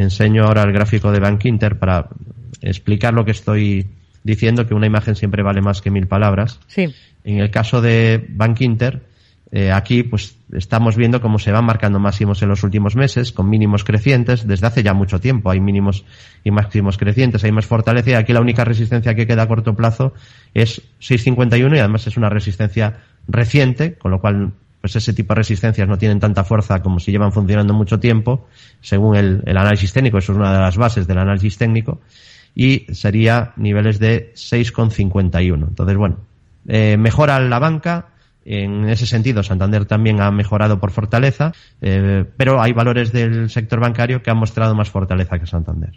enseño ahora el gráfico de Bank Inter para explicar lo que estoy diciendo, que una imagen siempre vale más que mil palabras. Sí. En el caso de Bank Inter, eh, aquí pues estamos viendo cómo se van marcando máximos en los últimos meses, con mínimos crecientes, desde hace ya mucho tiempo hay mínimos y máximos crecientes, hay más fortaleza y aquí la única resistencia que queda a corto plazo es 6.51 y además es una resistencia reciente, con lo cual pues ese tipo de resistencias no tienen tanta fuerza como si llevan funcionando mucho tiempo, según el, el análisis técnico, eso es una de las bases del análisis técnico, y sería niveles de 6,51. Entonces, bueno, eh, mejora la banca, en ese sentido, Santander también ha mejorado por fortaleza, eh, pero hay valores del sector bancario que han mostrado más fortaleza que Santander.